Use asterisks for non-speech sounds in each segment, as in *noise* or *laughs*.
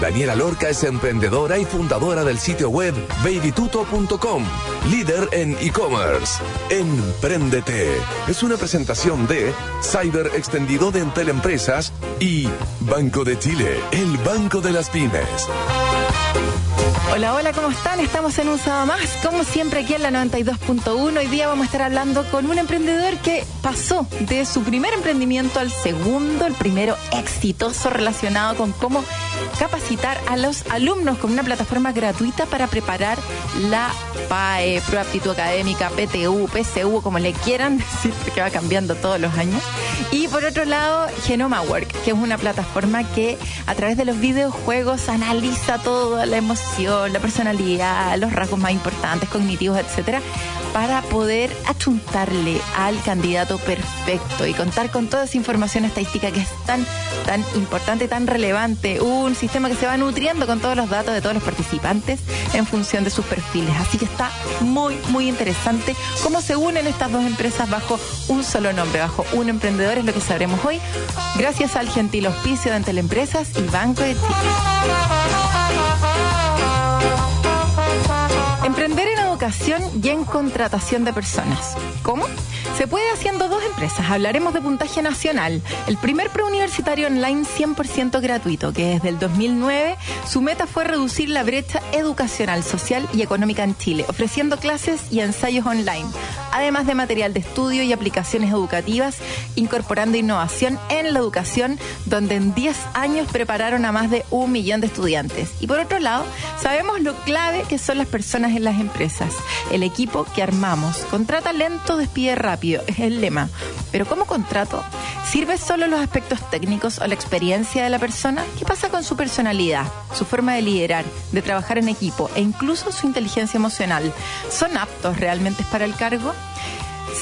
Daniela Lorca es emprendedora y fundadora del sitio web babytuto.com, líder en e-commerce. Empréndete es una presentación de Cyber Extendido de Entel Empresas y Banco de Chile, el banco de las pymes. Hola, hola, ¿cómo están? Estamos en un sábado más, como siempre aquí en la 92.1. Hoy día vamos a estar hablando con un emprendedor que pasó de su primer emprendimiento al segundo, el primero exitoso relacionado con cómo capacitar a los alumnos con una plataforma gratuita para preparar la PAE, Pro Aptitud Académica, PTU, PCU, como le quieran *laughs* decir, porque va cambiando todos los años. Y por otro lado, Genoma Work, que es una plataforma que a través de los videojuegos analiza toda la emoción la personalidad, los rasgos más importantes, cognitivos, etcétera, para poder achuntarle al candidato perfecto y contar con toda esa información estadística que es tan, tan importante, tan relevante. Un sistema que se va nutriendo con todos los datos de todos los participantes en función de sus perfiles. Así que está muy, muy interesante cómo se unen estas dos empresas bajo un solo nombre, bajo un emprendedor, es lo que sabremos hoy, gracias al gentil auspicio de Empresas y Banco de Chile. Emprender en educación y en contratación de personas. ¿Cómo? Se puede haciendo dos Hablaremos de puntaje nacional, el primer preuniversitario online 100% gratuito, que desde el 2009 su meta fue reducir la brecha educacional, social y económica en Chile, ofreciendo clases y ensayos online, además de material de estudio y aplicaciones educativas, incorporando innovación en la educación, donde en 10 años prepararon a más de un millón de estudiantes. Y por otro lado, sabemos lo clave que son las personas en las empresas, el equipo que armamos. Contrata lento, despide rápido es el lema. Pero ¿cómo contrato? ¿Sirve solo los aspectos técnicos o la experiencia de la persona? ¿Qué pasa con su personalidad, su forma de liderar, de trabajar en equipo e incluso su inteligencia emocional? ¿Son aptos realmente para el cargo?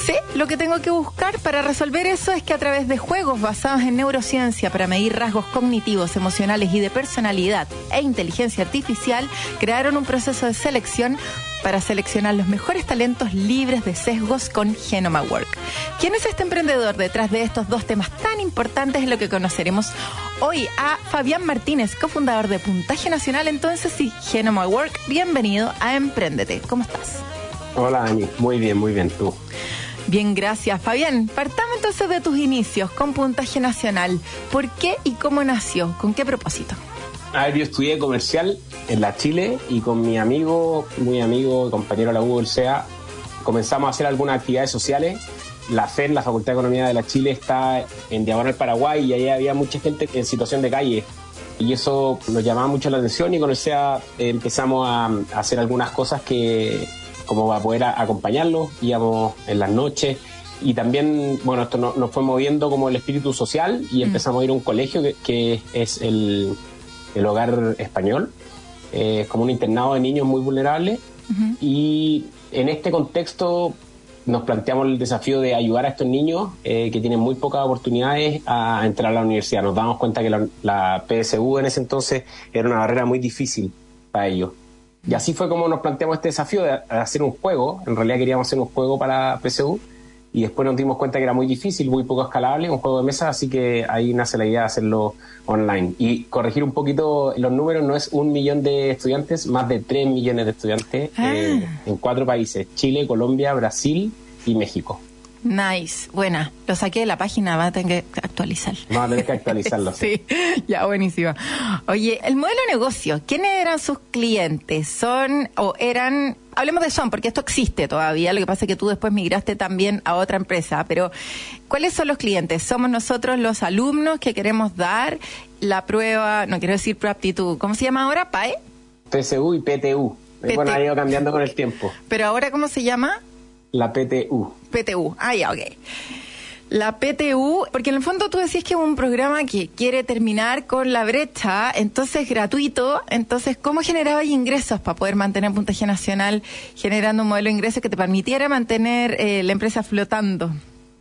Sí, lo que tengo que buscar para resolver eso es que a través de juegos basados en neurociencia para medir rasgos cognitivos, emocionales y de personalidad e inteligencia artificial, crearon un proceso de selección para seleccionar los mejores talentos libres de sesgos con Genoma Work. ¿Quién es este emprendedor detrás de estos dos temas tan importantes? Es lo que conoceremos hoy a Fabián Martínez, cofundador de Puntaje Nacional entonces y Genoma Work. Bienvenido a Emprendete. ¿Cómo estás? Hola Ani, muy bien, muy bien, tú. Bien, gracias. Fabián, partamos entonces de tus inicios con Puntaje Nacional. ¿Por qué y cómo nació? ¿Con qué propósito? A ver, yo estudié comercial en la Chile y con mi amigo, muy amigo, compañero de la U del CEA, comenzamos a hacer algunas actividades sociales. La FED, la Facultad de Economía de la Chile, está en Diagonal Paraguay y ahí había mucha gente en situación de calle. Y eso nos llamaba mucho la atención y con el CEA empezamos a, hacer algunas cosas que, como a poder acompañarlos, íbamos en las noches y también, bueno, esto nos fue moviendo como el espíritu social y mm. empezamos a ir a un colegio que es el, el hogar español, eh, como un internado de niños muy vulnerables. Y en este contexto nos planteamos el desafío de ayudar a estos niños eh, que tienen muy pocas oportunidades a entrar a la universidad. Nos damos cuenta que la, PSU en ese entonces era una barrera muy difícil para ellos. Y así fue como nos planteamos este desafío de hacer un juego. En realidad queríamos hacer un juego para PSU y después nos dimos cuenta que era muy difícil, muy poco escalable, un juego de mesa, así que ahí nace la idea de hacerlo online. Y corregir un poquito los números, no es un millón de estudiantes, más de tres millones de estudiantes ah. eh, en cuatro países, Chile, Colombia, Brasil y México. Nice, buena. Lo saqué de la página, va a tener que actualizar. Va a tener que actualizarlo. *laughs* sí, ya, buenísimo. Oye, el modelo de negocio, ¿quiénes eran sus clientes? ¿Son o eran hablemos de Son, porque esto existe todavía, lo que pasa es que tú después migraste también a otra empresa, pero ¿cuáles son los clientes? Somos nosotros los alumnos que queremos dar la prueba, no quiero decir prueba aptitud, ¿cómo se llama ahora? ¿PAE? PSU y PTU. Bueno, ha ido cambiando con el tiempo. ¿Pero ahora cómo se llama? La PTU. PTU, ah, ya, ok. La PTU, porque en el fondo tú decís que es un programa que quiere terminar con la brecha, entonces gratuito, entonces ¿cómo generaba ingresos para poder mantener puntaje nacional generando un modelo de ingresos que te permitiera mantener eh, la empresa flotando?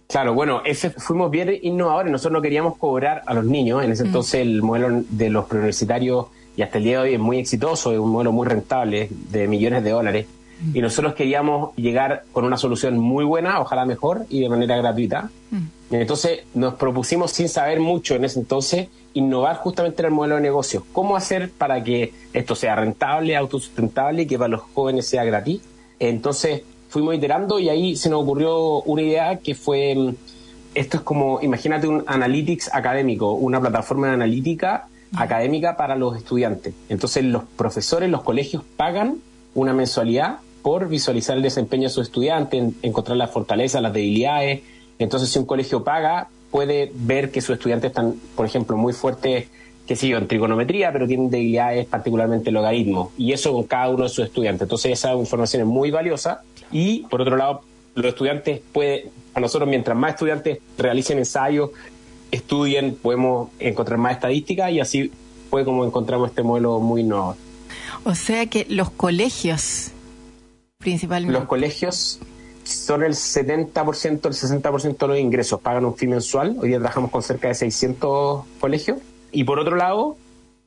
Claro, bueno, ese, fuimos bien innovadores, nosotros no queríamos cobrar a los niños, en ese mm. entonces el modelo de los preuniversitarios y hasta el día de hoy es muy exitoso, es un modelo muy rentable de millones de dólares. Y nosotros queríamos llegar con una solución muy buena, ojalá mejor y de manera gratuita. Entonces nos propusimos, sin saber mucho en ese entonces, innovar justamente en el modelo de negocio. ¿Cómo hacer para que esto sea rentable, autosustentable y que para los jóvenes sea gratis? Entonces fuimos iterando y ahí se nos ocurrió una idea que fue, mm, esto es como, imagínate un analytics académico, una plataforma de analítica académica para los estudiantes. Entonces los profesores, los colegios pagan una mensualidad por visualizar el desempeño de sus estudiantes, encontrar las fortalezas, las debilidades. Entonces si un colegio paga, puede ver que sus estudiantes están, por ejemplo, muy fuertes, que sí, en trigonometría, pero tienen debilidades particularmente en logaritmo. Y eso con cada uno de sus estudiantes. Entonces esa información es muy valiosa. Y por otro lado, los estudiantes pueden, a nosotros mientras más estudiantes realicen ensayos, estudien, podemos encontrar más estadísticas y así fue como encontramos este modelo muy innovador. O sea que los colegios, principalmente. Los colegios son el 70%, el 60% de los ingresos, pagan un fin mensual. Hoy día trabajamos con cerca de 600 colegios. Y por otro lado,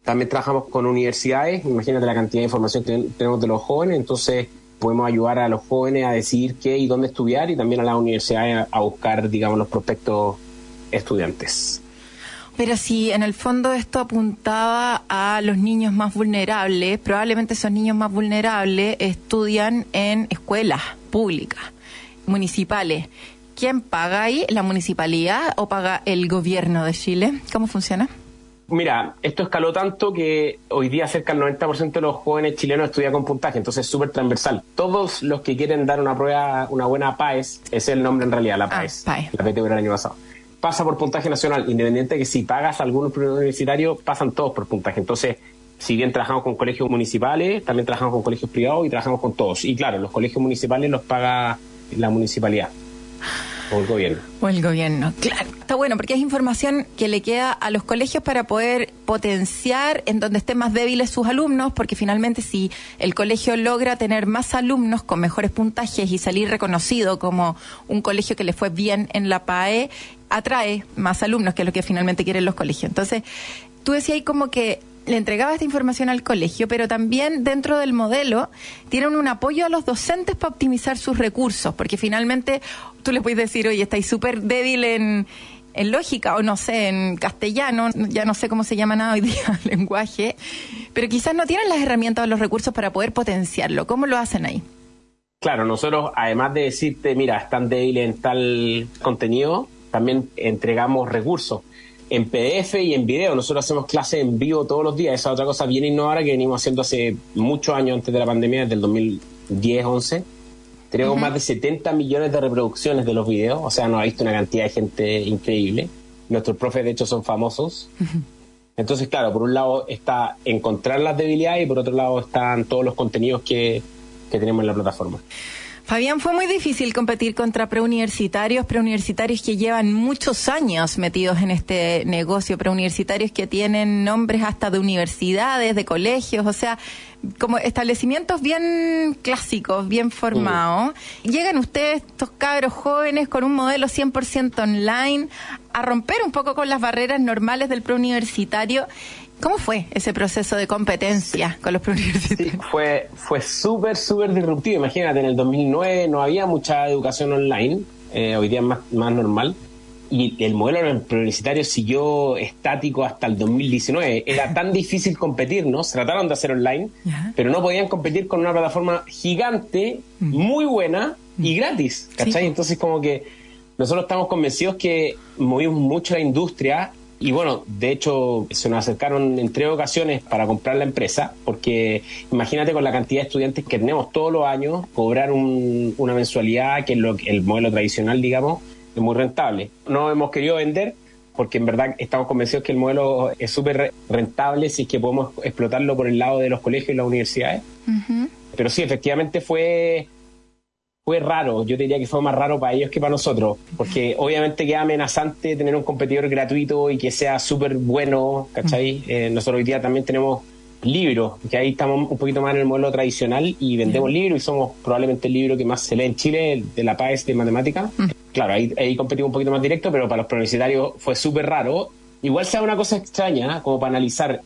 también trabajamos con universidades. Imagínate la cantidad de información que tenemos de los jóvenes. Entonces, podemos ayudar a los jóvenes a decidir qué y dónde estudiar y también a las universidades a buscar, digamos, los prospectos estudiantes. Pero si en el fondo esto apuntaba a los niños más vulnerables, probablemente esos niños más vulnerables estudian en escuelas públicas, municipales. ¿Quién paga ahí? ¿La municipalidad o paga el gobierno de Chile? ¿Cómo funciona? Mira, esto escaló tanto que hoy día cerca del 90% de los jóvenes chilenos estudian con puntaje, entonces es súper transversal. Todos los que quieren dar una prueba, una buena PAES, ese es el nombre en realidad, la PAES. Ah, PAES. La PTU del año pasado pasa por puntaje nacional, independiente de que si pagas algún universitario, pasan todos por puntaje. Entonces, si bien trabajamos con colegios municipales, también trabajamos con colegios privados y trabajamos con todos. Y claro, los colegios municipales los paga la municipalidad. O el gobierno. O el gobierno, claro. Está bueno porque es información que le queda a los colegios para poder potenciar en donde estén más débiles sus alumnos, porque finalmente si el colegio logra tener más alumnos con mejores puntajes y salir reconocido como un colegio que le fue bien en la PAE, atrae más alumnos, que es lo que finalmente quieren los colegios. Entonces, tú decías ahí como que le entregaba esta información al colegio, pero también dentro del modelo tienen un apoyo a los docentes para optimizar sus recursos, porque finalmente tú les puedes decir, oye, estáis súper débil en, lógica o no sé, en castellano, ya no sé cómo se llama nada hoy día lenguaje, pero quizás no tienen las herramientas o los recursos para poder potenciarlo. ¿Cómo lo hacen ahí? Claro, nosotros, además de decirte, mira, están débiles en tal contenido, también entregamos recursos en PDF y en video. Nosotros hacemos clases en vivo todos los días. Esa es otra cosa bien innovadora que venimos haciendo hace muchos años antes de la pandemia, desde el 2010-11. Tenemos más de 70 millones de reproducciones de los videos, o sea, nos ha visto una cantidad de gente increíble. Nuestros profes, de hecho, son famosos. Entonces, claro, por un lado está encontrar las debilidades y por otro lado están todos los contenidos que, que tenemos en la plataforma. Fabián, fue muy difícil competir contra preuniversitarios, preuniversitarios que llevan muchos años metidos en este negocio, preuniversitarios que tienen nombres hasta de universidades, de colegios, o sea, como establecimientos bien clásicos, bien formados. Llegan ustedes, estos cabros jóvenes, con un modelo 100% online, a romper un poco con las barreras normales del preuniversitario ¿Cómo fue ese proceso de competencia con los preuniversitarios? Sí, fue fue súper, súper disruptivo. Imagínate, en el 2009 no había mucha educación online, eh, hoy día es más, más normal. Y el modelo preuniversitario siguió estático hasta el 2019. Era tan *laughs* difícil competir, ¿no? Se trataron de hacer online, pero no podían competir con una plataforma gigante, mm. muy buena y mm. gratis, ¿cachai? Entonces como que nosotros estamos convencidos que movimos mucho la industria y bueno, de hecho, se nos acercaron en tres ocasiones para comprar la empresa, porque imagínate con la cantidad de estudiantes que tenemos todos los años, cobrar una mensualidad, que es lo, el modelo tradicional, digamos, es muy rentable. No hemos querido vender porque en verdad estamos convencidos que el modelo es súper rentable si es que podemos explotarlo por el lado de los colegios y las universidades. Pero sí, efectivamente fue fue raro, yo diría que fue más raro para ellos que para nosotros, porque obviamente queda amenazante tener un competidor gratuito y que sea súper bueno, ¿cachai? Eh, nosotros hoy día también tenemos libros, que ahí estamos un poquito más en el modelo tradicional y vendemos libros y somos probablemente el libro que más se lee en Chile, de la PAES de matemática. Claro, ahí, ahí competimos un poquito más directo, pero para los universitarios fue súper raro. Igual sea una cosa extraña, como para analizar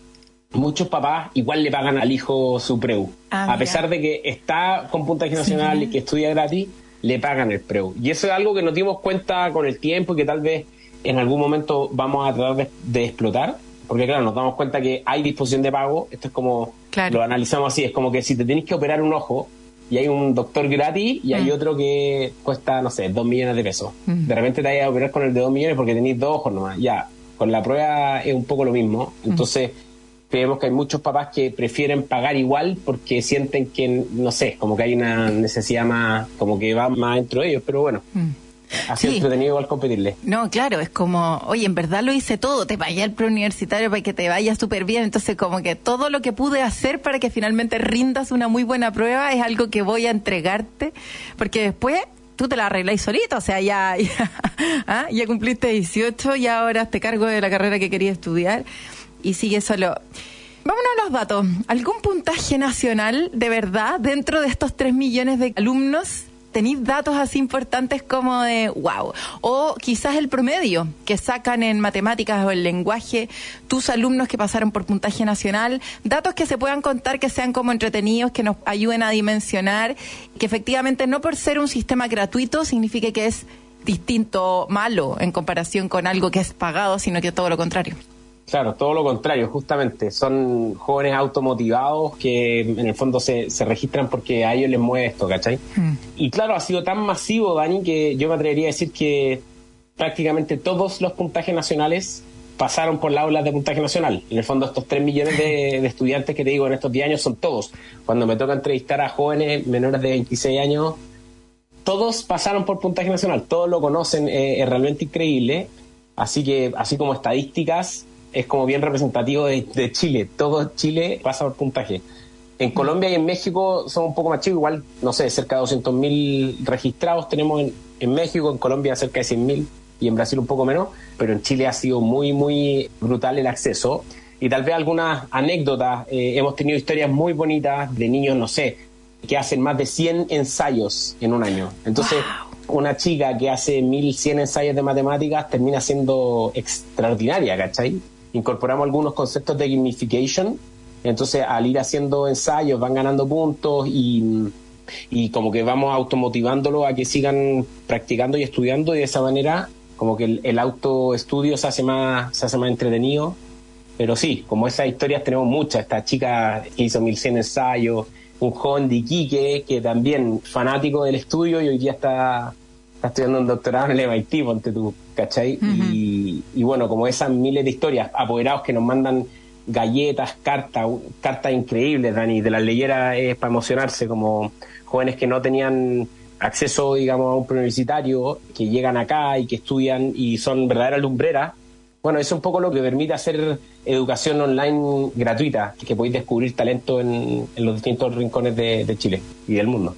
muchos papás igual le pagan al hijo su preu. Ah, a pesar de que está con puntaje nacional y que estudia gratis, le pagan el preu. Y eso es algo que nos dimos cuenta con el tiempo y que tal vez en algún momento vamos a tratar de, explotar. Porque claro, nos damos cuenta que hay disposición de pago. Esto es como, lo analizamos así, es como que si te tenés que operar un ojo y hay un doctor gratis y hay mm. otro que cuesta, no sé, dos millones de pesos. Mm. De repente te vayas a operar con el de dos millones porque tenéis dos ojos nomás. Ya, con la prueba es un poco lo mismo. Mm. Creemos que hay muchos papás que prefieren pagar igual porque sienten que, no sé, como que hay una necesidad más, como que va más dentro de ellos, pero bueno. Mm. Así sí. entretenido igual competirle. No, claro, es como, oye, en verdad lo hice todo, te vaya al preuniversitario para que te vaya súper bien, entonces como que todo lo que pude hacer para que finalmente rindas una muy buena prueba es algo que voy a entregarte, porque después tú te la arregláis solito, o sea, ya, *laughs* ya, ¿ah? ya cumpliste 18 y ahora te cargo de la carrera que quería estudiar y sigue solo. Vámonos a los datos. ¿Algún puntaje nacional de verdad dentro de estos 3 millones de alumnos? ¿Tenéis datos así importantes como de wow? O quizás el promedio que sacan en matemáticas o el lenguaje tus alumnos que pasaron por puntaje nacional. Datos que se puedan contar, que sean como entretenidos, que nos ayuden a dimensionar, que efectivamente no por ser un sistema gratuito signifique que es distinto, malo en comparación con algo que es pagado, sino que todo lo contrario. Claro, todo lo contrario, justamente. Son jóvenes automotivados que en el fondo se, se registran porque a ellos les mueve esto, ¿cachai? Hmm. Y claro, ha sido tan masivo, Dani, que yo me atrevería a decir que prácticamente todos los puntajes nacionales pasaron por la aula de puntaje nacional. En el fondo, estos 3 millones de, estudiantes que te digo en estos 10 años son todos. Cuando me toca entrevistar a jóvenes menores de 26 años, todos pasaron por puntaje nacional, todos lo conocen, eh, es realmente increíble. Así que, así como estadísticas, es como bien representativo de, Chile. Todo Chile pasa por puntaje. En Colombia y en México son un poco más chicos, igual, no sé, cerca de 200.000 registrados tenemos en, México, en Colombia cerca de 100.000 y en Brasil un poco menos, pero en Chile ha sido muy, muy brutal el acceso. Y tal vez algunas anécdotas, eh, hemos tenido historias muy bonitas de niños, no sé, que hacen más de 100 ensayos en un año. Entonces, una chica que hace 1100 ensayos de matemáticas termina siendo extraordinaria, ¿cachai? Incorporamos algunos conceptos de gamification. Entonces, al ir haciendo ensayos, van ganando puntos y, y como que vamos automotivándolo a que sigan practicando y estudiando y de esa manera como que el, autoestudio se hace más se hace más entretenido pero sí como esas historias tenemos muchas esta chica que hizo 1100 ensayos un joven de Iquique que también fanático del estudio y hoy día está está estudiando un doctorado en el MIT, ponte tú, ¿cachai? y, bueno, como esas miles de historias, apoderados que nos mandan galletas, cartas, cartas increíbles, Dani, de las leyeras es para emocionarse, como jóvenes que no tenían acceso, digamos, a un preuniversitario, que llegan acá y que estudian y son verdaderas lumbreras. Bueno, eso es un poco lo que permite hacer educación online gratuita, que podéis descubrir talento en, los distintos rincones de, de Chile y del mundo.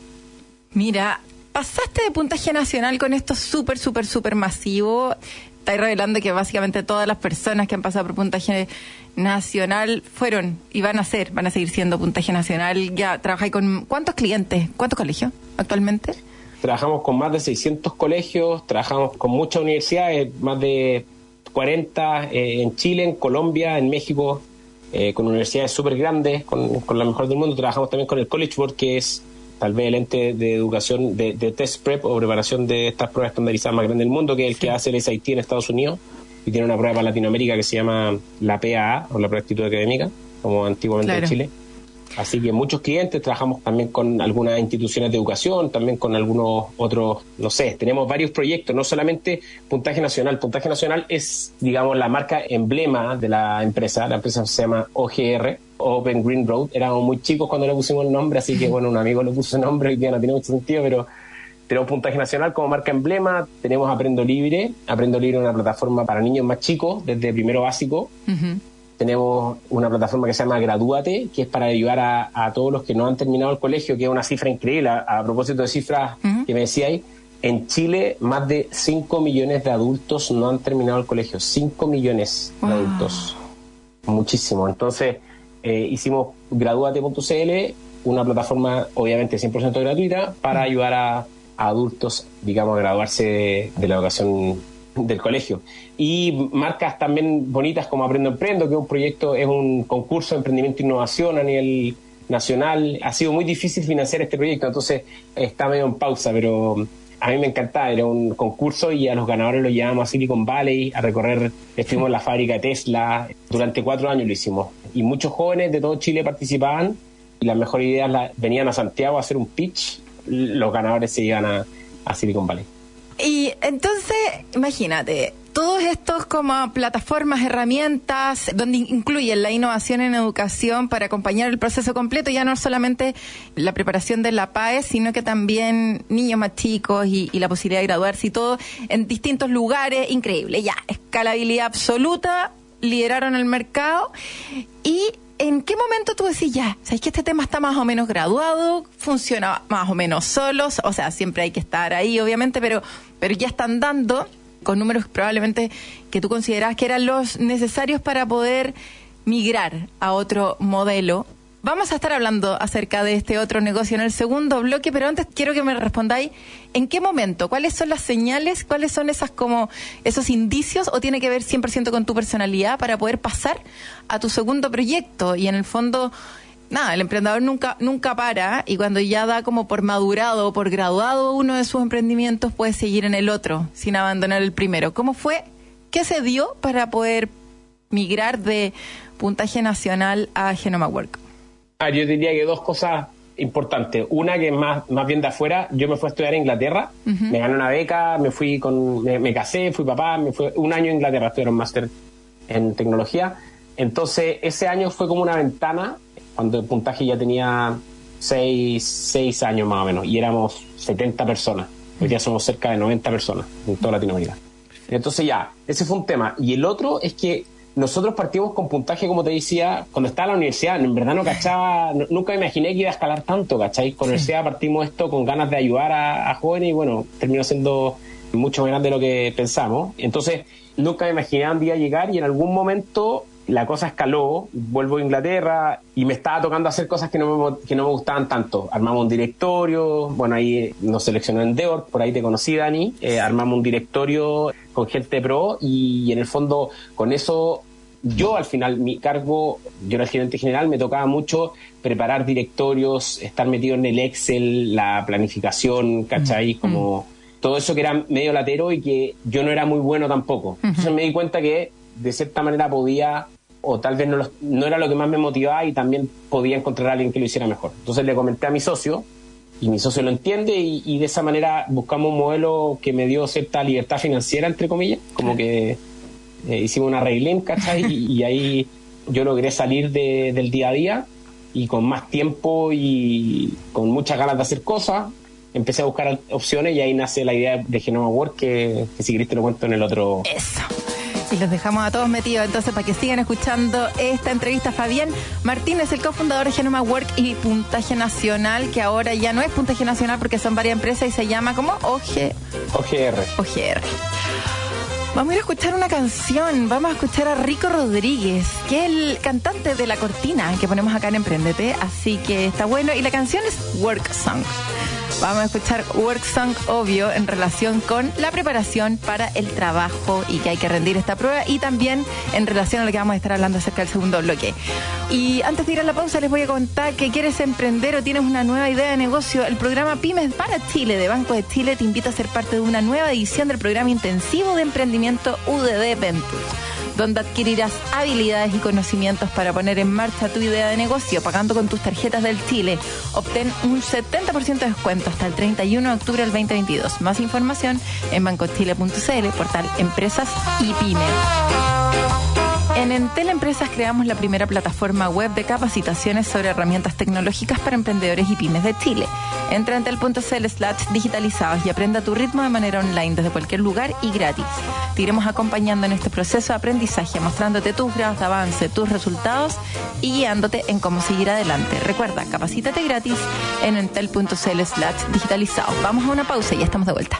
Mira, pasaste de puntaje nacional con esto súper, súper, súper masivo. Estáis revelando que básicamente todas las personas que han pasado por puntaje nacional fueron y van a ser, van a seguir siendo puntaje nacional. Ya trabajáis con cuántos clientes, cuántos colegios actualmente. Trabajamos con más de 600 colegios, trabajamos con muchas universidades, más de 40 eh, en Chile, en Colombia, en México, eh, con universidades súper grandes, con, con la mejor del mundo. Trabajamos también con el College Board, que es tal vez el ente de educación de, test prep o preparación de estas pruebas estandarizadas más grandes del mundo, que es el que hace el SAT en Estados Unidos y tiene una prueba para Latinoamérica que se llama la PAA o la prueba de actitud académica, como antiguamente en Chile. Así que muchos clientes, trabajamos también con algunas instituciones de educación, también con algunos otros, no sé, tenemos varios proyectos, no solamente Puntaje Nacional. Puntaje Nacional es, digamos, la marca emblema de la empresa. La empresa se llama OGR, Open Green Road. Éramos muy chicos cuando le pusimos el nombre, así que bueno, un amigo le puso el nombre y ya no tiene mucho sentido, pero tenemos Puntaje Nacional como marca emblema, tenemos Aprendo Libre. Aprendo Libre es una plataforma para niños más chicos, desde primero básico. Tenemos una plataforma que se llama Gradúate, que es para ayudar a, todos los que no han terminado el colegio, que es una cifra increíble. A, propósito de cifras que me decíais, en Chile más de 5 millones de adultos no han terminado el colegio. 5 millones de adultos. Muchísimo. Entonces, eh, hicimos Gradúate.cl, una plataforma obviamente 100% gratuita para ayudar a, adultos, digamos, a graduarse de, la educación del colegio. Y marcas también bonitas como Aprendo Emprendo, que es un proyecto, es un concurso de emprendimiento e innovación a nivel nacional. Ha sido muy difícil financiar este proyecto, entonces está medio en pausa, pero a mí me encantaba, era un concurso y a los ganadores los llevamos a Silicon Valley a recorrer, estuvimos en la fábrica Tesla, durante cuatro años lo hicimos. Y muchos jóvenes de todo Chile participaban y las mejores ideas venían a Santiago a hacer un pitch, los ganadores se iban a Silicon Valley. Y entonces, imagínate, todos estos como plataformas, herramientas, donde incluyen la innovación en educación para acompañar el proceso completo, ya no solamente la preparación de la PAE, sino que también niños más chicos y, y la posibilidad de graduarse y todo en distintos lugares, increíble, ya, escalabilidad absoluta, lideraron el mercado y ¿en qué momento tú decís ya? ¿Sabes que este tema está más o menos graduado? ¿Funciona más o menos solos? O sea, siempre hay que estar ahí, obviamente, pero, pero ya están dando con números probablemente que tú consideras que eran los necesarios para poder migrar a otro modelo. Vamos a estar hablando acerca de este otro negocio en el segundo bloque, pero antes quiero que me respondáis en qué momento, cuáles son las señales, cuáles son esas como esos indicios o tiene que ver 100% con tu personalidad para poder pasar a tu segundo proyecto y en el fondo nada, el emprendedor nunca, nunca para y cuando ya da como por madurado o por graduado uno de sus emprendimientos puede seguir en el otro sin abandonar el primero. ¿Cómo fue? ¿Qué se dio para poder migrar de puntaje nacional a Genoma Work? Ah, yo diría que dos cosas importantes. Una que más, más bien de afuera, yo me fui a estudiar a Inglaterra, me gané una beca, me fui con, me, casé, fui papá, me fui un año en Inglaterra, estudié un máster en tecnología. Entonces, ese año fue como una ventana cuando el puntaje ya tenía 6, años más o menos y éramos 70 personas. Hoy día somos cerca de 90 personas en toda Latinoamérica. Entonces ya, ese fue un tema. Y el otro es que nosotros partimos con puntaje, como te decía, cuando estaba en la universidad, en verdad no cachaba, nunca imaginé que iba a escalar tanto, ¿cachai? Con la universidad partimos esto con ganas de ayudar a, a jóvenes y bueno, terminó siendo mucho más grande de lo que pensamos. Entonces, nunca me imaginé un día llegar y en algún momento la cosa escaló, vuelvo a Inglaterra y me estaba tocando hacer cosas que no me, que no me gustaban tanto. Armamos un directorio, bueno, ahí nos seleccionó Endeavor, por ahí te conocí, Dani. Eh, armamos un directorio con gente pro y, en el fondo con eso yo al final, mi cargo, yo era el gerente general, me tocaba mucho preparar directorios, estar metido en el Excel, la planificación, ¿cachai? Mm, Como mm. todo eso que era medio latero y que yo no era muy bueno tampoco. Entonces me di cuenta que de cierta manera podía o tal vez no, no era lo que más me motivaba y también podía encontrar a alguien que lo hiciera mejor. Entonces le comenté a mi socio y mi socio lo entiende y, de esa manera buscamos un modelo que me dio cierta libertad financiera, entre comillas, como que eh, hicimos una reglín, ¿cachai? y, ahí yo logré salir del día a día y con más tiempo y con muchas ganas de hacer cosas, empecé a buscar opciones y ahí nace la idea de Genoma Work que, que si querés te lo cuento en el otro... Eso y los dejamos a todos metidos entonces para que sigan escuchando esta entrevista. Fabián Martínez, el cofundador de Genoma Work y Puntaje Nacional, que ahora ya no es Puntaje Nacional porque son varias empresas y se llama como OG... OGR. OGR. Vamos a ir a escuchar una canción. Vamos a escuchar a Rico Rodríguez, que es el cantante de la cortina que ponemos acá en Emprendete. Así que está bueno. Y la canción es Work Song. Vamos a escuchar Work Song, obvio, en relación con la preparación para el trabajo y que hay que rendir esta prueba y también en relación a lo que vamos a estar hablando acerca del segundo bloque. Y antes de ir a la pausa les voy a contar que quieres emprender o tienes una nueva idea de negocio. El programa Pymes para Chile de Banco de Chile te invita a ser parte de una nueva edición del programa intensivo de emprendimiento UDD Venture donde adquirirás habilidades y conocimientos para poner en marcha tu idea de negocio pagando con tus tarjetas del Chile. Obtén un 70% de descuento hasta el 31 de octubre del 2022. Más información en bancochile.cl, portal Empresas y Pymes. En Entel Empresas creamos la primera plataforma web de capacitaciones sobre herramientas tecnológicas para emprendedores y pymes de Chile. Entra en entel.cl slash digitalizados y aprenda tu ritmo de manera online desde cualquier lugar y gratis. Te iremos acompañando en este proceso de aprendizaje, mostrándote tus grados de avance, tus resultados y guiándote en cómo seguir adelante. Recuerda, capacítate gratis en entel.cl slash digitalizados. Vamos a una pausa y ya estamos de vuelta.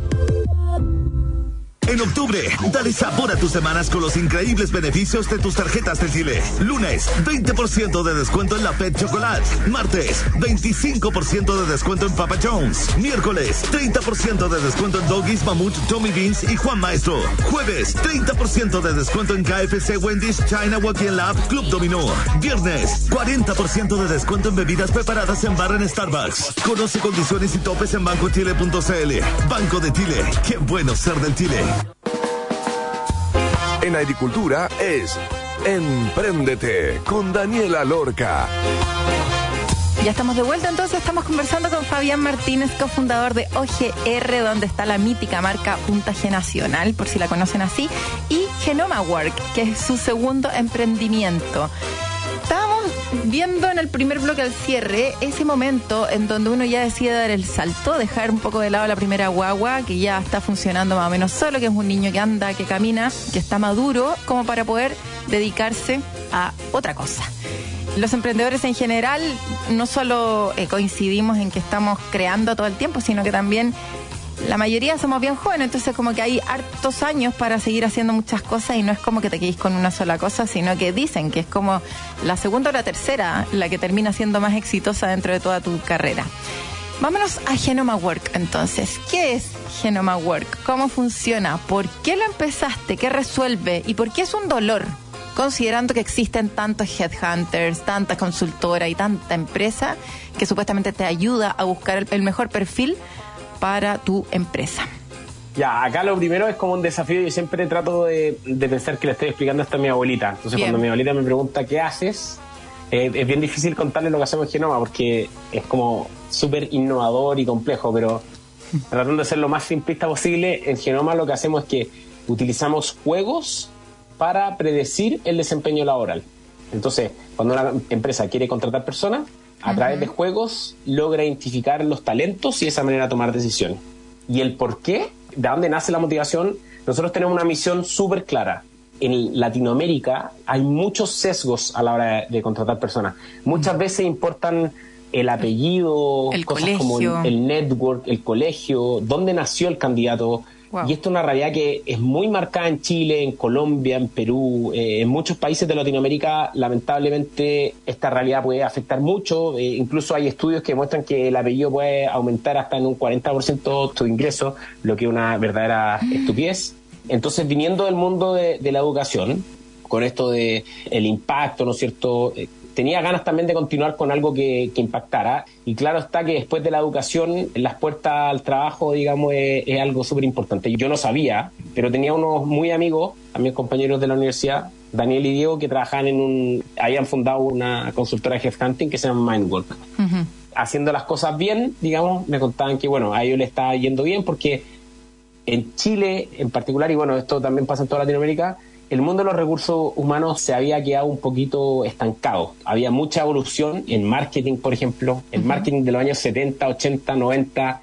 En octubre, dale sabor a tus semanas con los increíbles beneficios de tus tarjetas de Chile. Lunes, 20% de descuento en la Pet Chocolate. Martes, 25% de descuento en Papa Jones. Miércoles, 30% de descuento en Doggies, Mamut, Tommy Beans y Juan Maestro. Jueves, 30% de descuento en KFC, Wendy's, China Walking Lab, Club Dominó. Viernes, 40% de descuento en bebidas preparadas en bar en Starbucks. Conoce condiciones y topes en bancochile.cl. Banco de Chile. Qué bueno ser del Chile. En agricultura es Empréndete con Daniela Lorca. Ya estamos de vuelta, entonces estamos conversando con Fabián Martínez, cofundador de OGR, donde está la mítica marca Puntaje Nacional, por si la conocen así, y Genoma Work, que es su segundo emprendimiento. Viendo en el primer bloque al cierre ese momento en donde uno ya decide dar el salto, dejar un poco de lado la primera guagua, que ya está funcionando más o menos solo, que es un niño que anda, que camina, que está maduro, como para poder dedicarse a otra cosa. Los emprendedores en general no solo eh, coincidimos en que estamos creando todo el tiempo, sino que también la mayoría somos bien jóvenes, entonces como que hay hartos años para seguir haciendo muchas cosas y no es como que te quedes con una sola cosa, sino que dicen que es como la segunda o la tercera la que termina siendo más exitosa dentro de toda tu carrera. Vámonos a Genoma Work entonces. ¿Qué es Genoma Work? ¿Cómo funciona? ¿Por qué lo empezaste? ¿Qué resuelve? ¿Y por qué es un dolor? Considerando que existen tantos headhunters, tanta consultora y tanta empresa que supuestamente te ayuda a buscar el mejor perfil para tu empresa. Ya, acá lo primero es como un desafío. Yo siempre trato de, de pensar que le estoy explicando esto a mi abuelita. Entonces, Bien. cuando mi abuelita me pregunta qué haces, eh, es bien difícil contarle lo que hacemos en Genoma porque es como súper innovador y complejo, pero tratando de ser lo más simplista posible, en Genoma lo que hacemos es que utilizamos juegos para predecir el desempeño laboral. Entonces, cuando una empresa quiere contratar personas, a través de juegos logra identificar los talentos y de esa manera tomar decisiones. Y el por qué, de dónde nace la motivación, nosotros tenemos una misión súper clara. En Latinoamérica hay muchos sesgos a la hora de, de contratar personas. Muchas veces importan el apellido, El cosas como colegio. el, el network, el colegio, dónde nació el candidato. Wow. Y esto es una realidad que es muy marcada en Chile, en Colombia, en Perú, eh, en muchos países de Latinoamérica. Lamentablemente, esta realidad puede afectar mucho. Eh, incluso hay estudios que muestran que el apellido puede aumentar hasta en un 40% tu ingreso, lo que es una verdadera estupidez. Entonces, viniendo del mundo de, de la educación, con esto de el impacto, ¿no es cierto? Tenía ganas también de continuar con algo que, que impactara. Y claro está que después de la educación, las puertas al trabajo, digamos, es, es algo súper importante. Yo no sabía, pero tenía unos muy amigos, también compañeros de la universidad, Daniel y Diego, que trabajaban en un, habían fundado una consultora de headhunting que se llama Mindwork. Haciendo las cosas bien, digamos, me contaban que, bueno, a ellos les estaba yendo bien porque en Chile en particular, y bueno, esto también pasa en toda Latinoamérica, el mundo de los recursos humanos se había quedado un poquito estancado. Había mucha evolución en marketing, por ejemplo. El marketing de los años 70, 80, 90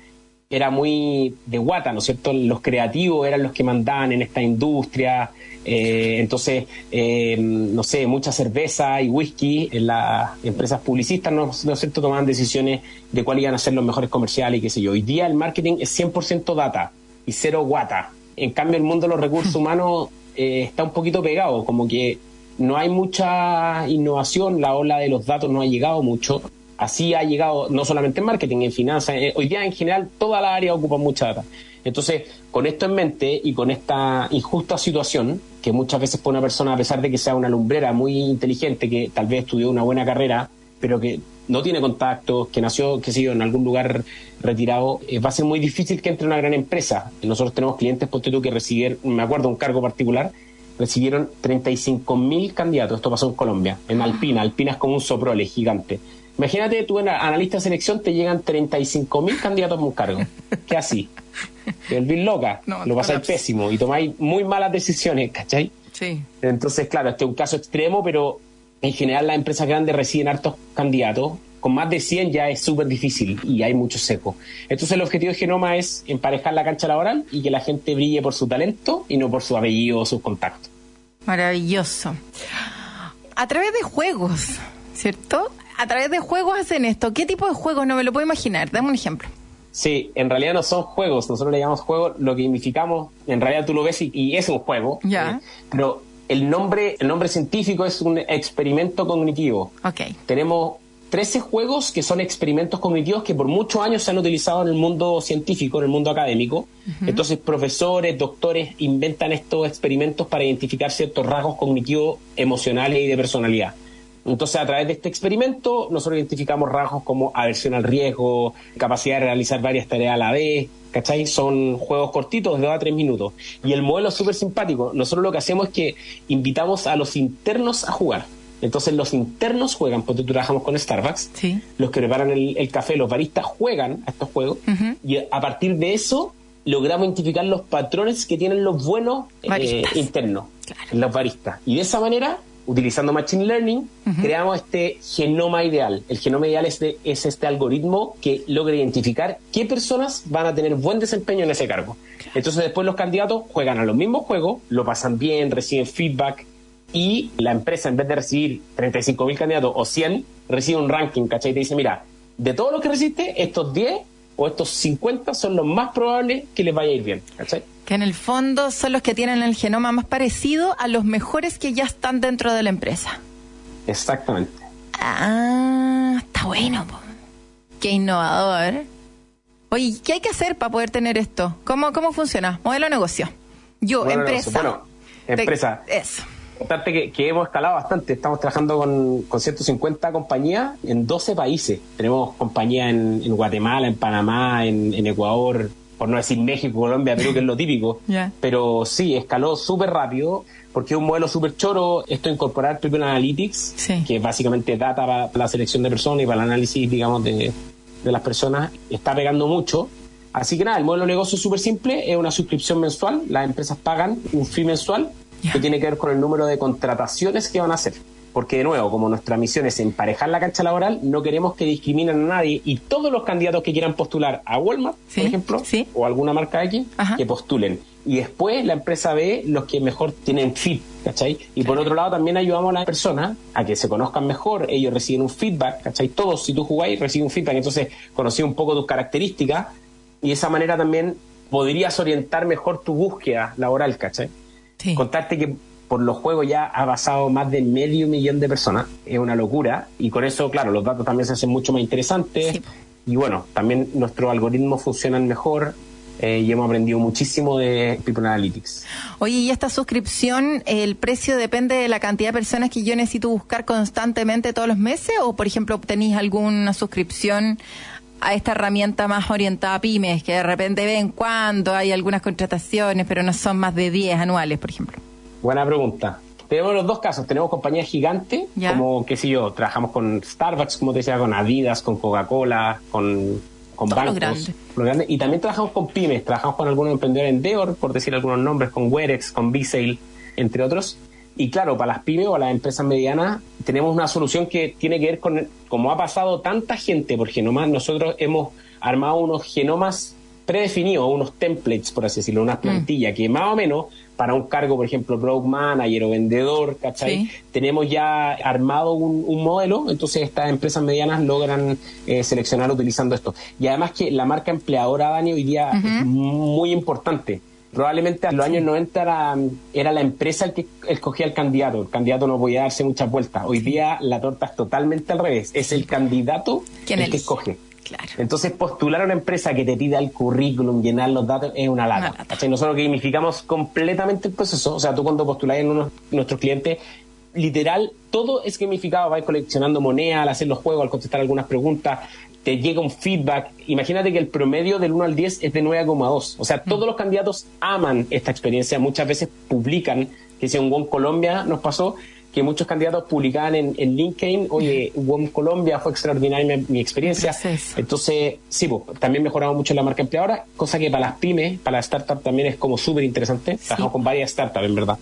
era muy de guata, ¿no es cierto? Los creativos eran los que mandaban en esta industria. eh, entonces, eh, no sé, mucha cerveza y whisky en las empresas publicistas, ¿no, ¿no es cierto? Tomaban decisiones de cuáles iban a ser los mejores comerciales y qué sé yo. Hoy día el marketing es 100% data y cero guata. En cambio, el mundo de los recursos *laughs* humanos eh, está un poquito pegado, como que no hay mucha innovación, la ola de los datos no ha llegado mucho. Así ha llegado no solamente en marketing, en finanzas, eh, hoy día en general toda la área ocupa mucha data. Entonces, con esto en mente y con esta injusta situación, que muchas veces para una persona, a pesar de que sea una lumbrera muy inteligente, que tal vez estudió una buena carrera, pero que no tiene contactos, que nació, que sé yo, en algún lugar retirado, eh, va a ser muy difícil que entre una gran empresa. Nosotros tenemos clientes, ponte tú, que recibieron, me acuerdo, un cargo particular, recibieron 35 mil candidatos. Esto pasó en Colombia, en Alpina. Alpina es como un soprole gigante. Imagínate, tú en analista de selección te llegan 35 mil candidatos a un cargo. ¿Qué así? te volvís loca, No, lo pasáis pésimo y tomáis muy malas decisiones, ¿cachai? Sí. Entonces, claro, este es un caso extremo, pero en general las empresas grandes reciben hartos candidatos. Con más de 100 ya es súper difícil y hay mucho seco. Entonces el objetivo de Genoma es emparejar la cancha laboral y que la gente brille por su talento y no por su apellido o sus contactos. Maravilloso. A través de juegos, ¿cierto? A través de juegos hacen esto. ¿Qué tipo de juegos? No me lo puedo imaginar. Dame un ejemplo. Sí, en realidad no son juegos, nosotros le llamamos juego, lo que significamos, en realidad tú lo ves y, y es un juego, Ya. ¿eh? pero el nombre, el nombre científico es un experimento cognitivo. Tenemos 13 juegos que son experimentos cognitivos que por muchos años se han utilizado en el mundo científico, en el mundo académico. Entonces, profesores, doctores inventan estos experimentos para identificar ciertos rasgos cognitivos, emocionales y de personalidad. Entonces, a través de este experimento, nosotros identificamos rasgos como aversión al riesgo, capacidad de realizar varias tareas a la vez, ¿cachai? Son juegos cortitos de 2 a 3 minutos. Y el modelo es súper simpático. Nosotros lo que hacemos es que invitamos a los internos a jugar. Entonces, los internos juegan, porque tú trabajamos con Starbucks, Sí. los que preparan el, el café, los baristas juegan a estos juegos y a partir de eso logramos identificar los patrones que tienen los buenos eh, internos, Claro. los baristas. Y de esa manera, utilizando Machine Learning, creamos este genoma ideal. El genoma ideal es, de- es este algoritmo que logra identificar qué personas van a tener buen desempeño en ese cargo. Entonces después los candidatos juegan a los mismos juegos, lo pasan bien, reciben feedback y la empresa en vez de recibir 35.000 candidatos o 100, recibe un ranking, ¿cachai? Y te dice, mira, de todos los que recibiste, estos 10 o estos 50 son los más probables que les vaya a ir bien, ¿cachai? Que en el fondo son los que tienen el genoma más parecido a los mejores que ya están dentro de la empresa. Exactamente. Ah, está bueno. po. Qué innovador. Oye, ¿qué hay que hacer para poder tener esto? ¿Cómo, cómo funciona? Modelo de negocio. Yo, empresa. Bueno, Te- empresa. Eso. Importante que, que hemos escalado bastante. Estamos trabajando con, con 150 compañías en 12 países. Tenemos compañías en, en Guatemala, en Panamá, en, en Ecuador, por no decir México, Colombia, Perú, que es lo típico. Pero sí, escaló súper rápido porque es un modelo súper choro. Esto incorporar People Analytics, Sí. que es básicamente data para la selección de personas y para el análisis, digamos, de, de las personas, está pegando mucho. Así que nada, el modelo de negocio es súper simple, es una suscripción mensual, las empresas pagan un fee mensual Que tiene que ver con el número de contrataciones que van a hacer. Porque de nuevo, como nuestra misión es emparejar la cancha laboral, no queremos que discriminen a nadie y todos los candidatos que quieran postular a Walmart, Sí, por ejemplo, sí. o alguna marca X, Ajá. que postulen. Y después la empresa ve los que mejor tienen fit, ¿cachai? Y por otro lado también ayudamos a las personas a que se conozcan mejor, ellos reciben un feedback, ¿cachai? Todos, si tú jugáis, reciben un feedback, entonces conocí un poco tus características y de esa manera también podrías orientar mejor tu búsqueda laboral, ¿cachai? Sí. Contarte que por los juegos ya ha pasado más de medio millón de personas, es una locura, y con eso, claro, los datos también se hacen mucho más interesantes, Sí. y bueno, también nuestros algoritmos funcionan mejor, eh, y hemos aprendido muchísimo de People Analytics. Oye, ¿y esta suscripción, el precio depende de la cantidad de personas que yo necesito buscar constantemente todos los meses? ¿O, por ejemplo, tenéis alguna suscripción a esta herramienta más orientada a pymes, que de repente ven cuando hay algunas contrataciones, pero no son más de 10 anuales, por ejemplo? Buena pregunta. Tenemos los dos casos. Tenemos compañías gigantes, Ya. como, qué sé yo, trabajamos con Starbucks, como te decía, con Adidas, con Coca-Cola, con, con Todos los bancos. grandes. los grandes. Y también trabajamos con pymes. Trabajamos con algunos emprendedores en Deor, por decir algunos nombres, con Werex, con B-Sale, entre otros. Y claro, para las pymes o las empresas medianas, tenemos una solución que tiene que ver con, como ha pasado tanta gente por genomas, nosotros hemos armado unos genomas predefinidos, unos templates, por así decirlo, unas plantillas que más o menos para un cargo, por ejemplo, product manager o vendedor, ¿cachai? Sí. Tenemos ya armado un, un modelo, entonces estas empresas medianas logran eh, seleccionar utilizando esto. Y además que la marca empleadora, Dani, hoy día es muy importante. Probablemente en los años 90 era, era la empresa el que escogía al candidato. El candidato no podía darse muchas vueltas. Hoy día la torta es totalmente al revés. Es el candidato ¿Quién el que escoge. Claro. Entonces, postular a una empresa que te pida el currículum, llenar los datos, es una lata. Una lata. ¿cachai? Nosotros gamificamos completamente el proceso. O sea, tú cuando postuláis en nuestros clientes, literal, todo es gamificado. Vais coleccionando moneda al hacer los juegos, al contestar algunas preguntas, te llega un feedback. Imagínate que el promedio del 1 al 10 es de 9,2. O sea, todos los candidatos aman esta experiencia. Muchas veces publican, que si en Colombia nos pasó, que muchos candidatos publicaban en, en LinkedIn, oye, WOM Colombia fue extraordinaria mi, mi experiencia. Entonces, sí, pues, también mejoramos mucho la marca empleadora, cosa que para las pymes, para las startups también es como súper interesante. Trabajamos con varias startups, en verdad.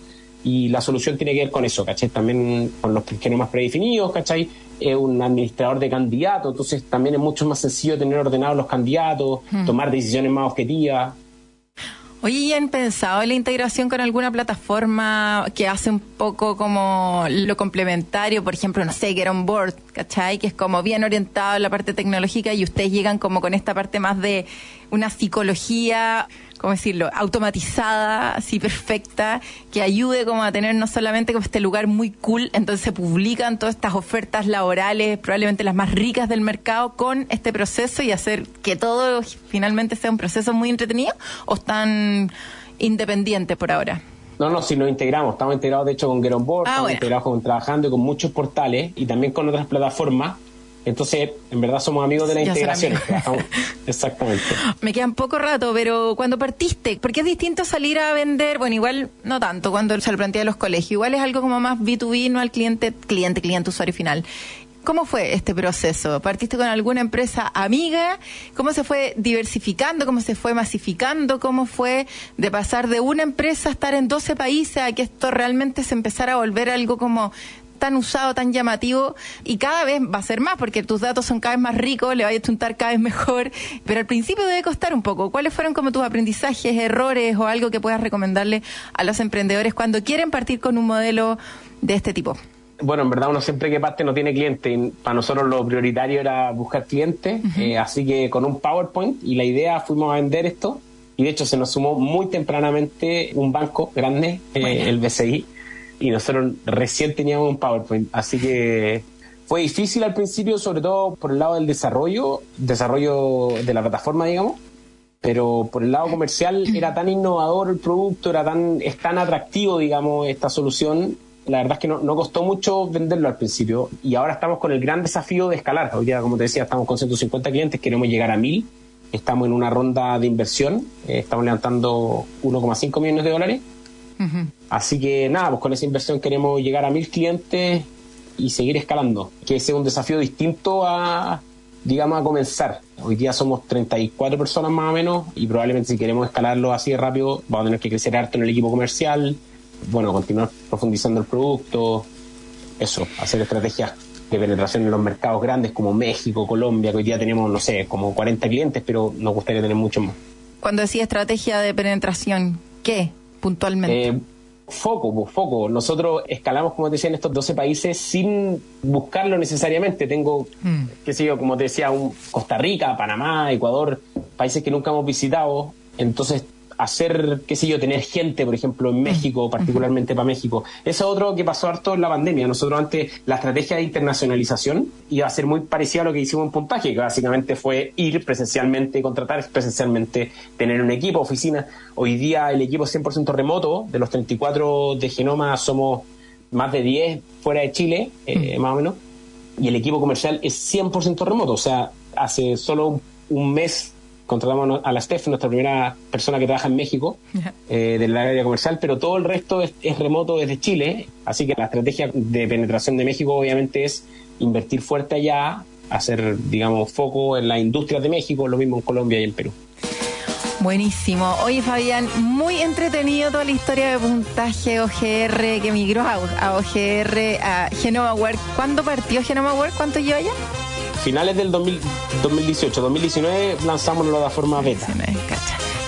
Y la solución tiene que ver con eso, ¿cachai? También con los más predefinidos, ¿cachai? Es un administrador de candidatos, entonces también es mucho más sencillo tener ordenados los candidatos, tomar decisiones más objetivas. Oye, ¿y han pensado en la integración con alguna plataforma que hace un poco como lo complementario? Por ejemplo, no sé, Get On Board, ¿cachai? Que es como bien orientado en la parte tecnológica y ustedes llegan como con esta parte más de una psicología, ¿cómo decirlo? Automatizada, así perfecta, que ayude como a tener no solamente como este lugar muy cool, entonces se publican todas estas ofertas laborales, probablemente las más ricas del mercado, con este proceso y hacer que todo finalmente sea un proceso muy entretenido, o están independientes por ahora? No, no, si nos integramos, estamos integrados de hecho con Get On Board, Ah, estamos bueno. integrados con Trabajando y con muchos portales y también con otras plataformas. Entonces, en verdad somos amigos de la Ya integración. *laughs* Exactamente. *laughs* Me quedan poco rato, pero cuando partiste, porque es distinto salir a vender, bueno, igual no tanto cuando se lo plantea a los colegios, igual es algo como más B2B, no al cliente, cliente, cliente, usuario final. ¿Cómo fue este proceso? ¿Partiste con alguna empresa amiga? ¿Cómo se fue diversificando? ¿Cómo se fue masificando? ¿Cómo fue de pasar de una empresa a estar en 12 países a que esto realmente se empezara a volver algo como tan usado, tan llamativo y cada vez va a ser más porque tus datos son cada vez más ricos, le vayas a juntar cada vez mejor, pero al principio debe costar un poco. ¿Cuáles fueron como tus aprendizajes, errores o algo que puedas recomendarle a los emprendedores cuando quieren partir con un modelo de este tipo? Bueno, en verdad uno siempre que parte no tiene cliente. y Para nosotros lo prioritario era buscar clientes, eh, así que con un PowerPoint y la idea fuimos a vender esto. Y de hecho se nos sumó muy tempranamente un banco grande, eh, el BCI, y nosotros recién teníamos un PowerPoint. Así que fue difícil al principio, sobre todo por el lado del desarrollo, desarrollo de la plataforma, digamos. Pero por el lado comercial era tan innovador el producto, era tan, es tan atractivo, digamos, esta solución. La verdad es que no, no costó mucho venderlo al principio. Y ahora estamos con el gran desafío de escalar. Hoy día, como te decía, estamos con 150 clientes, queremos llegar a 1000. Estamos en una ronda de inversión. eh, estamos levantando 1,5 millones de dólares. Así que nada, pues con esa inversión queremos llegar a 1000 clientes y seguir escalando. Que ese es un desafío distinto a, digamos, a comenzar. Hoy día somos 34 personas más o menos y probablemente si queremos escalarlo así de rápido vamos a tener que crecer harto en el equipo comercial, bueno, continuar profundizando el producto, eso, hacer estrategias de penetración en los mercados grandes como México, Colombia, que hoy día tenemos, no sé, como 40 clientes, pero nos gustaría tener muchos más. Cuando decía estrategia de penetración, ¿qué puntualmente? Eh, foco, pues, foco. Nosotros escalamos, como te decía, en estos 12 países sin buscarlo necesariamente. Tengo, qué sé yo, como te decía, un Costa Rica, Panamá, Ecuador, países que nunca hemos visitado. Entonces, hacer, qué sé yo, tener gente, por ejemplo, en México, particularmente para México. Eso es otro que pasó harto en la pandemia. Nosotros antes, la estrategia de internacionalización iba a ser muy parecida a lo que hicimos en puntaje, que básicamente fue ir presencialmente, contratar presencialmente, tener un equipo, oficina. Hoy día el equipo es 100% remoto. De los 34 de Genoma somos más de 10 fuera de Chile, eh, más o menos. Y el equipo comercial es 100% remoto. O sea, hace solo un mes contratamos a la Steph, nuestra primera persona que trabaja en México, *laughs* eh, del área comercial, pero todo el resto es, es remoto desde Chile. Así que la estrategia de penetración de México obviamente es invertir fuerte allá, hacer, digamos, foco en las industrias de México, lo mismo en Colombia y en Perú. Buenísimo. Oye, Fabián, muy entretenido toda la historia de puntaje OGR que migró a, a OGR, a Genoma Work. ¿Cuándo partió Genoma Work? ¿Cuánto lleva ya? Finales del 2000 2018, 2019 lanzamos la plataforma beta.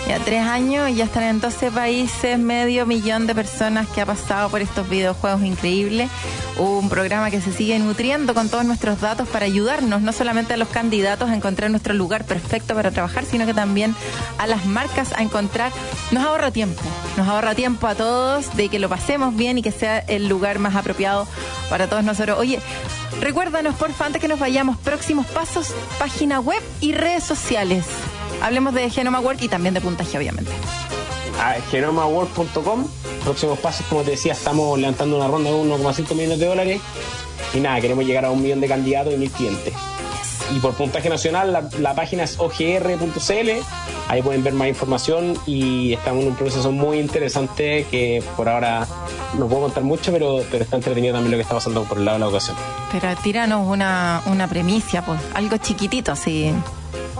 Ya tres años y ya están en 12 países, medio millón de personas que ha pasado por estos videojuegos increíbles. Un programa que se sigue nutriendo con todos nuestros datos para ayudarnos, no solamente a los candidatos a encontrar nuestro lugar perfecto para trabajar, sino que también a las marcas a encontrar. Nos ahorra tiempo, nos ahorra tiempo a todos de que lo pasemos bien y que sea el lugar más apropiado para todos nosotros. Oye, recuérdanos, porfa, antes que nos vayamos, próximos pasos, página web y redes sociales. Hablemos de Genoma Work y también de puntaje, obviamente. a genomaworld.com. Próximos pasos, como te decía, estamos levantando una ronda de 1,5 millones de dólares. Y nada, queremos llegar a un millón de candidatos y mil clientes. Y por puntaje nacional la, la página es ogr.cl, ahí pueden ver más información y estamos en un proceso muy interesante que por ahora no puedo contar mucho, pero, pero está entretenido también lo que está pasando por el lado de la educación. Pero tíranos una, una premicia, pues, algo chiquitito, así.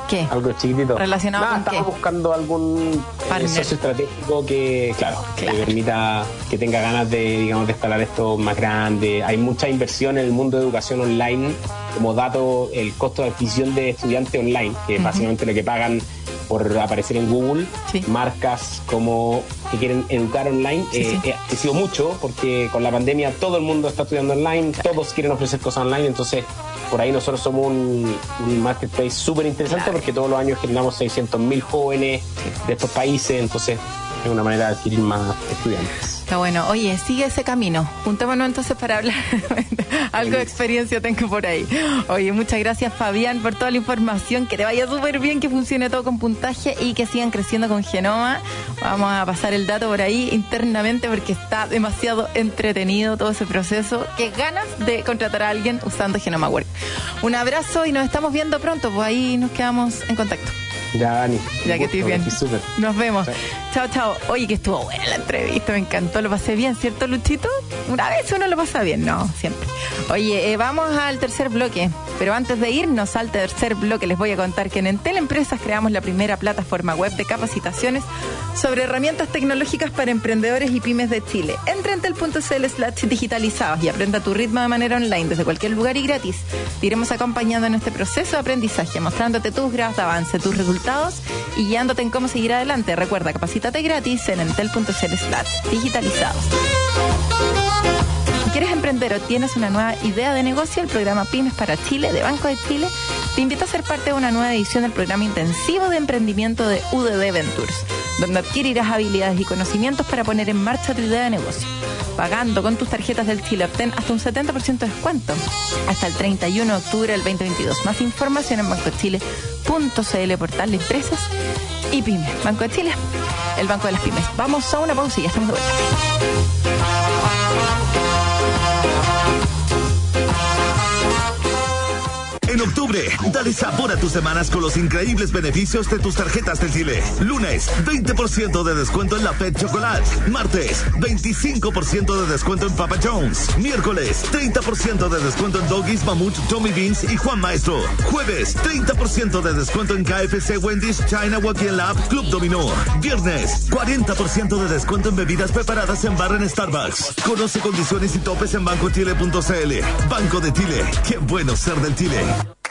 ¿Qué? Algo chiquitito. ¿Relacionado Nada, con qué? estamos buscando algún eh, socio estratégico que, claro, Claro. que permita, que tenga ganas de, digamos, de escalar esto más grande. Hay mucha inversión en el mundo de educación online, como dato, el costo de adquisición de estudiante online, que es básicamente lo que pagan por aparecer en Google, Sí. marcas como que quieren educar online, Sí, eh, sí. eh, ha crecido mucho porque con la pandemia todo el mundo está estudiando online, todos quieren ofrecer cosas online, entonces por ahí nosotros somos un, un marketplace súper interesante Claro. porque todos los años generamos 600.000 jóvenes de estos países, entonces es una manera de adquirir más estudiantes. Está bueno. Oye, sigue ese camino. Juntémonos entonces para hablar. *laughs* Algo de experiencia tengo por ahí. Oye, muchas gracias Fabián por toda la información. Que te vaya súper bien, que funcione todo con puntaje y que sigan creciendo con Genoma. Vamos a pasar el dato por ahí internamente porque está demasiado entretenido todo ese proceso. Qué ganas de contratar a alguien usando Genoma Work. Un abrazo y nos estamos viendo pronto. Pues ahí nos quedamos en contacto. Ya, Dani. Ya que estoy bien. súper. Nos vemos. Chao, chao. Oye, que estuvo buena la entrevista, me encantó, lo pasé bien, ¿cierto, Luchito? Una vez uno lo pasa bien, no, siempre. Oye, eh, vamos al tercer bloque, pero antes de irnos al tercer bloque les voy a contar que en Entel Empresas creamos la primera plataforma web de capacitaciones sobre herramientas tecnológicas para emprendedores y pymes de Chile. Entra en entel.cl slash digitalizados y aprenda tu ritmo de manera online desde cualquier lugar y gratis. Te iremos acompañando en este proceso de aprendizaje, mostrándote tus grados de avance, tus resultados y guiándote en cómo seguir adelante. Recuerda, capacítate gratis en entel.cl digitalizados. Si quieres emprender o tienes una nueva idea de negocio, el programa Pymes para Chile de Banco de Chile te invita a ser parte de una nueva edición del programa intensivo de emprendimiento de UDD Ventures, donde adquirirás habilidades y conocimientos para poner en marcha tu idea de negocio. Pagando con tus tarjetas del Chile obtén hasta un 70% de descuento hasta el 31 de octubre del 2022. Más información en bancochile.cl, portal de empresas y pymes. Banco de Chile, el banco de las pymes. Vamos a una pausa y ya estamos de vuelta. En octubre, dale sabor a tus semanas con los increíbles beneficios de tus tarjetas del Chile. Lunes, 20% de descuento en la Pet Chocolate. Martes, 25% de descuento en Papa Jones. Miércoles, 30% de descuento en Doggies, Mamut, Tommy Beans y Juan Maestro. Jueves, 30% de descuento en KFC, Wendy's, China, Walking Lab, Club Dominó. Viernes, 40% de descuento en bebidas preparadas en bar en Starbucks. Conoce condiciones y topes en bancochile.cl. Banco de Chile. Qué bueno ser del Chile.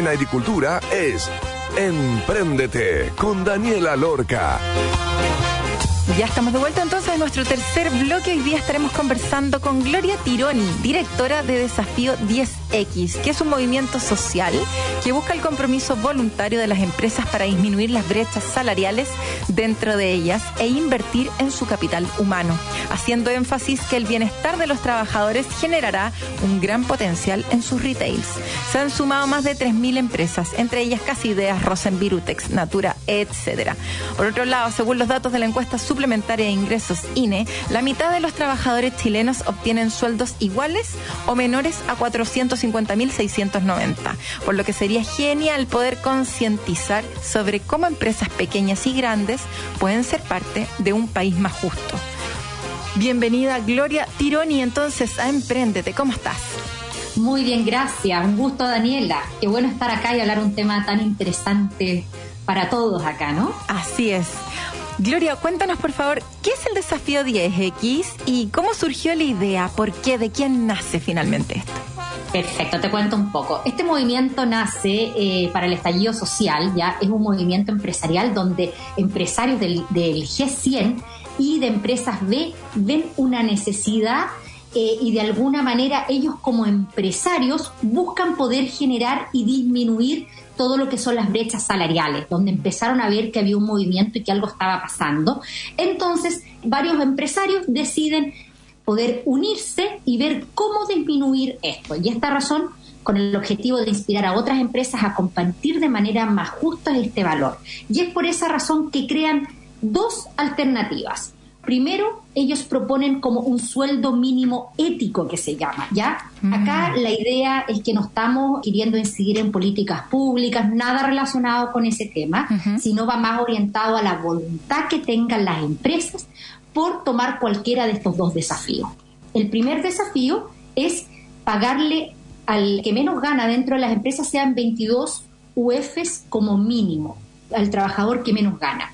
En agricultura es Empréndete con Daniela Lorca. Ya estamos de vuelta entonces en nuestro tercer bloque. Hoy día estaremos conversando con Gloria Tironi, directora de Desafío 10X, que es un movimiento social que busca el compromiso voluntario de las empresas para disminuir las brechas salariales dentro de ellas e invertir en su capital humano, haciendo énfasis que el bienestar de los trabajadores generará un gran potencial en sus retails. Se han sumado más de 3.000 empresas, entre ellas Casi Ideas, Rosen Virutex, Natura, etcétera. Por otro lado, según los datos de la encuesta suplementaria de ingresos INE, la mitad de los trabajadores chilenos obtienen sueldos iguales o menores a 450.690, por lo que sería genial poder concientizar sobre cómo empresas pequeñas y grandes pueden ser parte de un país más justo. Bienvenida Gloria Tironi entonces a Emprendete, ¿cómo estás? Muy bien, gracias. Un gusto, Daniela. Qué bueno estar acá y hablar un tema tan interesante para todos acá, ¿no? Así es. Gloria, cuéntanos por favor, ¿qué es el desafío 10X y cómo surgió la idea? ¿Por qué? ¿De quién nace finalmente esto? Perfecto, te cuento un poco. Este movimiento nace eh, para el estallido social, ya es un movimiento empresarial donde empresarios del, del G100 y de empresas B ven una necesidad eh, y de alguna manera ellos como empresarios buscan poder generar y disminuir todo lo que son las brechas salariales, donde empezaron a ver que había un movimiento y que algo estaba pasando. Entonces, varios empresarios deciden poder unirse y ver cómo disminuir esto. Y esta razón con el objetivo de inspirar a otras empresas a compartir de manera más justa este valor. Y es por esa razón que crean dos alternativas. Primero, ellos proponen como un sueldo mínimo ético que se llama, ¿ya? Mm. Acá la idea es que no estamos queriendo incidir en políticas públicas, nada relacionado con ese tema, sino va más orientado a la voluntad que tengan las empresas por tomar cualquiera de estos dos desafíos. El primer desafío es pagarle al que menos gana dentro de las empresas sean 22 UFs como mínimo, al trabajador que menos gana.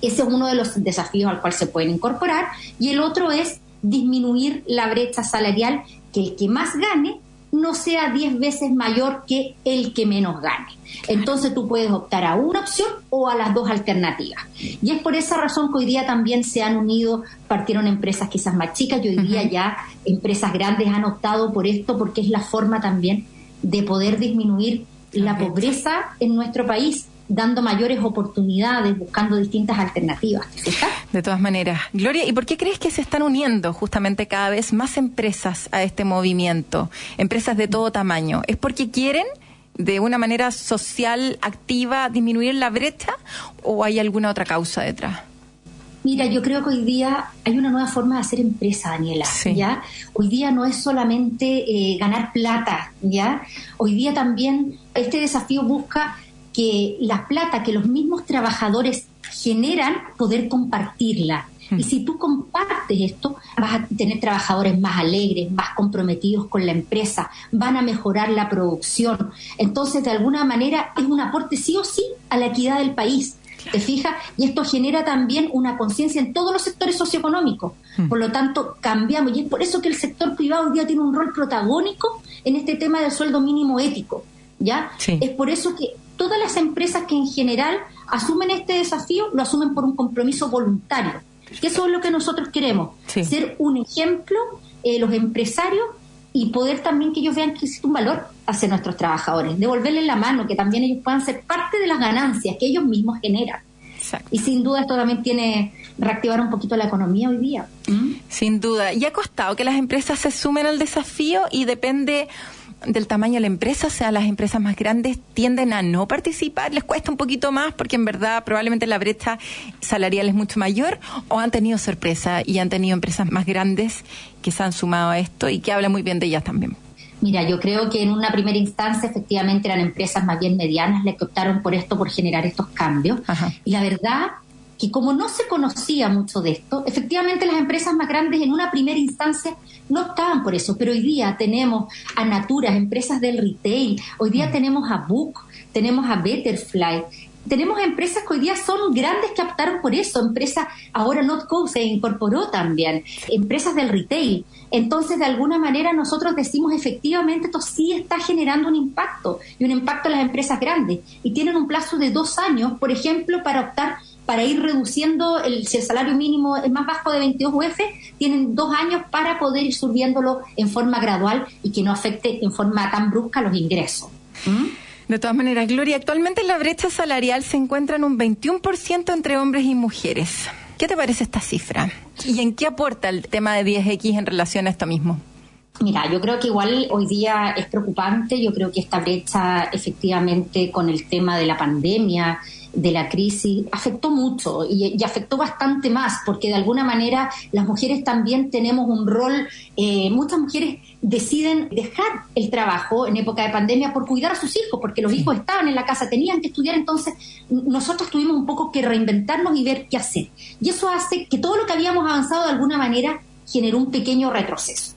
Ese es uno de los desafíos al cual se pueden incorporar. Y el otro es disminuir la brecha salarial, que el que más gane no sea 10 veces mayor que el que menos gane. Entonces tú puedes optar a una opción o a las dos alternativas. Y es por esa razón que hoy día también se han unido, partieron empresas quizás más chicas. Y hoy día ya empresas grandes han optado por esto porque es la forma también de poder disminuir la pobreza en nuestro país dando mayores oportunidades, buscando distintas alternativas. De todas maneras. Gloria, ¿y por qué crees que se están uniendo justamente cada vez más empresas a este movimiento? Empresas de todo tamaño. ¿Es porque quieren de una manera social activa disminuir la brecha o hay alguna otra causa detrás? Mira, yo creo que hoy día hay una nueva forma de hacer empresa, Daniela. ¿ya? Hoy día no es solamente eh, ganar plata, ¿ya? Hoy día también este desafío busca que la plata que los mismos trabajadores generan, poder compartirla. Hmm. Y si tú compartes esto, vas a tener trabajadores más alegres, más comprometidos con la empresa, van a mejorar la producción. Entonces, de alguna manera, es un aporte sí o sí a la equidad del país. ¿Te fijas? Y esto genera también una conciencia en todos los sectores socioeconómicos. Hmm. Por lo tanto, cambiamos. Y es por eso que el sector privado hoy día tiene un rol protagónico en este tema del sueldo mínimo ético. ¿Ya? Es por eso que todas las empresas que en general asumen este desafío lo asumen por un compromiso voluntario. Que eso es lo que nosotros queremos, ser un ejemplo, eh, los empresarios, y poder también que ellos vean que existe un valor hacia nuestros trabajadores, devolverles la mano, que también ellos puedan ser parte de las ganancias que ellos mismos generan. Y sin duda esto también tiene reactivar un poquito la economía hoy día. ¿Mm? Sin duda. Y ha costado que las empresas se sumen al desafío y depende del tamaño de la empresa, o sea, las empresas más grandes tienden a no participar, les cuesta un poquito más porque en verdad probablemente la brecha salarial es mucho mayor o han tenido sorpresa y han tenido empresas más grandes que se han sumado a esto y que hablan muy bien de ellas también. Mira, yo creo que en una primera instancia efectivamente eran empresas más bien medianas las que optaron por esto, por generar estos cambios. Y la verdad que como no se conocía mucho de esto, efectivamente las empresas más grandes en una primera instancia no estaban por eso, pero hoy día tenemos a Natura, empresas del retail, hoy día mm. tenemos a Book, tenemos a Betterfly, tenemos empresas que hoy día son grandes que optaron por eso, empresas, ahora Notco se incorporó también, empresas del retail. Entonces, de alguna manera, nosotros decimos efectivamente esto sí está generando un impacto y un impacto en las empresas grandes. Y tienen un plazo de dos años, por ejemplo, para optar para ir reduciendo, el, si el salario mínimo es más bajo de 22 UF, tienen dos años para poder ir subiéndolo en forma gradual y que no afecte en forma tan brusca los ingresos. ¿Mm? De todas maneras, Gloria, actualmente la brecha salarial se encuentra en un 21% entre hombres y mujeres. ¿Qué te parece esta cifra? ¿Y en qué aporta el tema de 10X en relación a esto mismo? Mira, yo creo que igual hoy día es preocupante, yo creo que esta brecha efectivamente con el tema de la pandemia, de la crisis afectó mucho y, afectó bastante más porque de alguna manera las mujeres también tenemos un rol, eh, muchas mujeres deciden dejar el trabajo en época de pandemia por cuidar a sus hijos, porque los hijos estaban en la casa, tenían que estudiar, entonces nosotros tuvimos un poco que reinventarnos y ver qué hacer. Y eso hace que todo lo que habíamos avanzado de alguna manera generó un pequeño retroceso.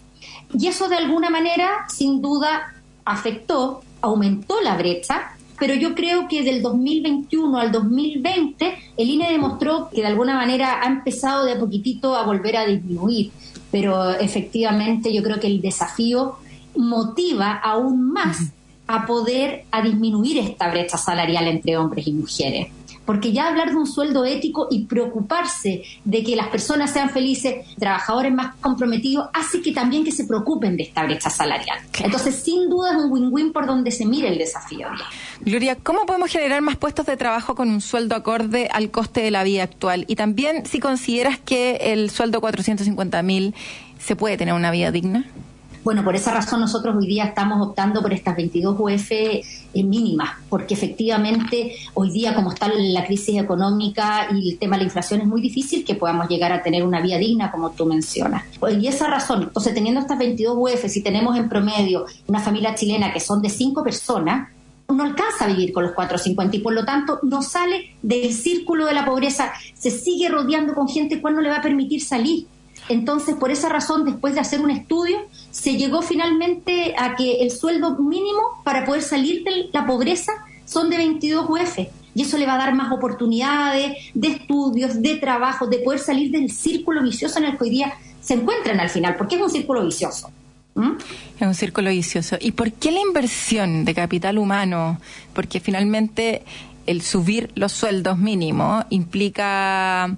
Y eso de alguna manera, sin duda, afectó, aumentó la brecha pero yo creo que del 2021 al 2020 el INE demostró que de alguna manera ha empezado de a poquitito a volver a disminuir, pero efectivamente yo creo que el desafío motiva aún más a poder a disminuir esta brecha salarial entre hombres y mujeres. Porque ya hablar de un sueldo ético y preocuparse de que las personas sean felices, trabajadores más comprometidos, hace que también que se preocupen de esta brecha salarial. Entonces, sin duda es un win-win por donde se mire el desafío. Gloria, ¿cómo podemos generar más puestos de trabajo con un sueldo acorde al coste de la vida actual? Y también si consideras que el sueldo 450 mil se puede tener una vida digna. Bueno, por esa razón nosotros hoy día estamos optando por estas 22 UF mínimas, porque efectivamente hoy día como está la crisis económica y el tema de la inflación es muy difícil que podamos llegar a tener una vida digna como tú mencionas. Y esa razón, entonces teniendo estas 22 UF, si tenemos en promedio una familia chilena que son de cinco personas, no alcanza a vivir con los 450 y por lo tanto no sale del círculo de la pobreza, se sigue rodeando con gente cual no le va a permitir salir. Entonces, por esa razón, después de hacer un estudio, se llegó finalmente a que el sueldo mínimo para poder salir de la pobreza son de 22 UF. Y eso le va a dar más oportunidades de estudios, de trabajo, de poder salir del círculo vicioso en el que hoy día se encuentran al final, porque es un círculo vicioso. ¿Mm? Es un círculo vicioso. ¿Y por qué la inversión de capital humano? Porque finalmente el subir los sueldos mínimos implica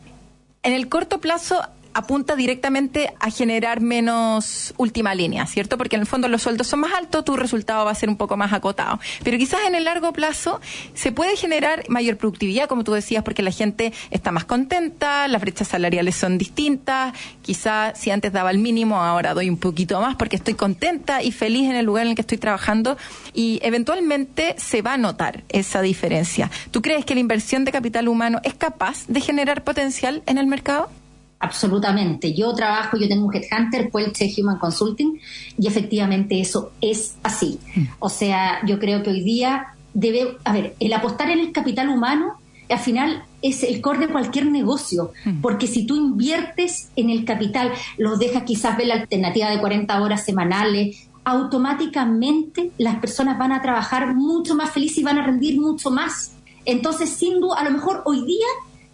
en el corto plazo apunta directamente a generar menos última línea, ¿cierto? Porque en el fondo los sueldos son más altos, tu resultado va a ser un poco más acotado. Pero quizás en el largo plazo se puede generar mayor productividad, como tú decías, porque la gente está más contenta, las brechas salariales son distintas, quizás si antes daba el mínimo, ahora doy un poquito más porque estoy contenta y feliz en el lugar en el que estoy trabajando y eventualmente se va a notar esa diferencia. ¿Tú crees que la inversión de capital humano es capaz de generar potencial en el mercado? Absolutamente. Yo trabajo, yo tengo un headhunter, Puelche Human Consulting, y efectivamente eso es así. Mm. O sea, yo creo que hoy día debe, a ver, el apostar en el capital humano, al final es el core de cualquier negocio, mm. porque si tú inviertes en el capital, los dejas quizás ver la alternativa de 40 horas semanales, automáticamente las personas van a trabajar mucho más felices y van a rendir mucho más. Entonces, sin duda, a lo mejor hoy día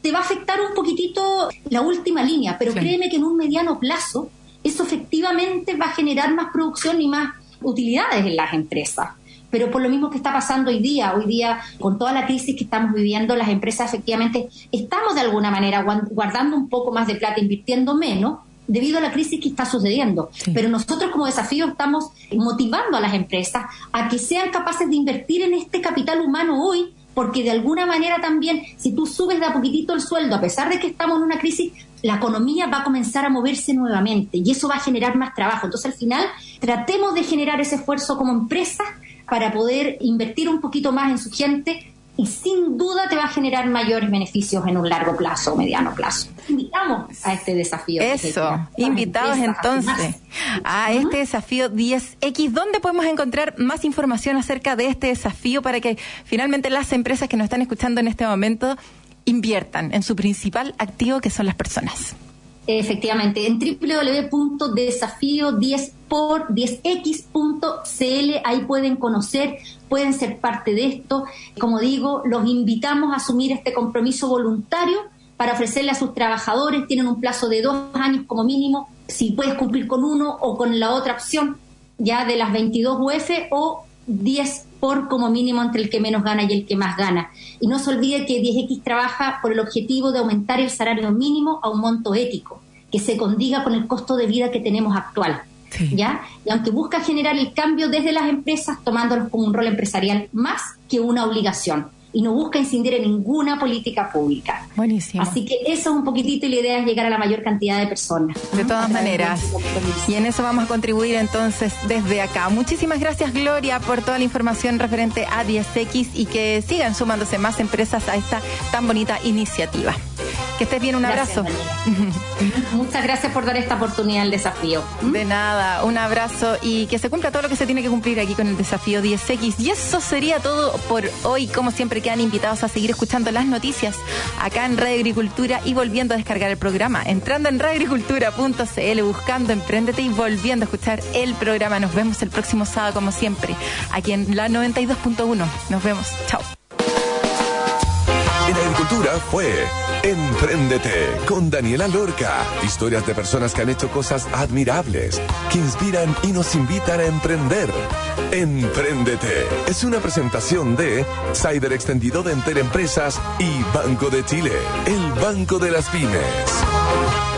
te va a afectar un poquitito la última línea, pero créeme que en un mediano plazo eso efectivamente va a generar más producción y más utilidades en las empresas. Pero por lo mismo que está pasando hoy día, hoy día con toda la crisis que estamos viviendo, las empresas efectivamente estamos de alguna manera guardando un poco más de plata, invirtiendo menos, debido a la crisis que está sucediendo. Pero nosotros como desafío estamos motivando a las empresas a que sean capaces de invertir en este capital humano hoy porque de alguna manera también, si tú subes de a poquitito el sueldo, a pesar de que estamos en una crisis, la economía va a comenzar a moverse nuevamente y eso va a generar más trabajo. Entonces, al final, tratemos de generar ese esfuerzo como empresa para poder invertir un poquito más en su gente y sin duda te va a generar mayores beneficios en un largo plazo o mediano plazo. Invitamos a este desafío. Eso, invitados entonces a este desafío 10X. ¿Dónde podemos encontrar más información acerca de este desafío para que finalmente las empresas que nos están escuchando en este momento inviertan en su principal activo que son las personas? Efectivamente, en www.desafío10 por 10x.cl, ahí pueden conocer, pueden ser parte de esto. Como digo, los invitamos a asumir este compromiso voluntario para ofrecerle a sus trabajadores, tienen un plazo de dos años como mínimo, si puedes cumplir con uno o con la otra opción, ya de las 22 UF o 10 por como mínimo entre el que menos gana y el que más gana. Y no se olvide que 10X trabaja por el objetivo de aumentar el salario mínimo a un monto ético, que se condiga con el costo de vida que tenemos actual. ¿Ya? Y aunque busca generar el cambio desde las empresas, tomándolos como un rol empresarial más que una obligación y no busca incidir en ninguna política pública. Buenísimo. Así que eso es un poquitito y la idea es llegar a la mayor cantidad de personas. De todas maneras. Y en eso vamos a contribuir entonces desde acá. Muchísimas gracias Gloria por toda la información referente a 10X y que sigan sumándose más empresas a esta tan bonita iniciativa. Que estés bien, un abrazo. *laughs* Muchas gracias por dar esta oportunidad al desafío. De nada, un abrazo y que se cumpla todo lo que se tiene que cumplir aquí con el desafío 10X. Y eso sería todo por hoy. Como siempre, quedan invitados a seguir escuchando las noticias acá en Radio Agricultura y volviendo a descargar el programa. Entrando en radioagricultura.cl, buscando Emprendete y volviendo a escuchar el programa. Nos vemos el próximo sábado, como siempre, aquí en la 92.1. Nos vemos. Chao. En Agricultura fue Empréndete con Daniela Lorca. Historias de personas que han hecho cosas admirables, que inspiran y nos invitan a emprender. Empréndete es una presentación de Cyber Extendido de Enter Empresas y Banco de Chile, el banco de las pymes.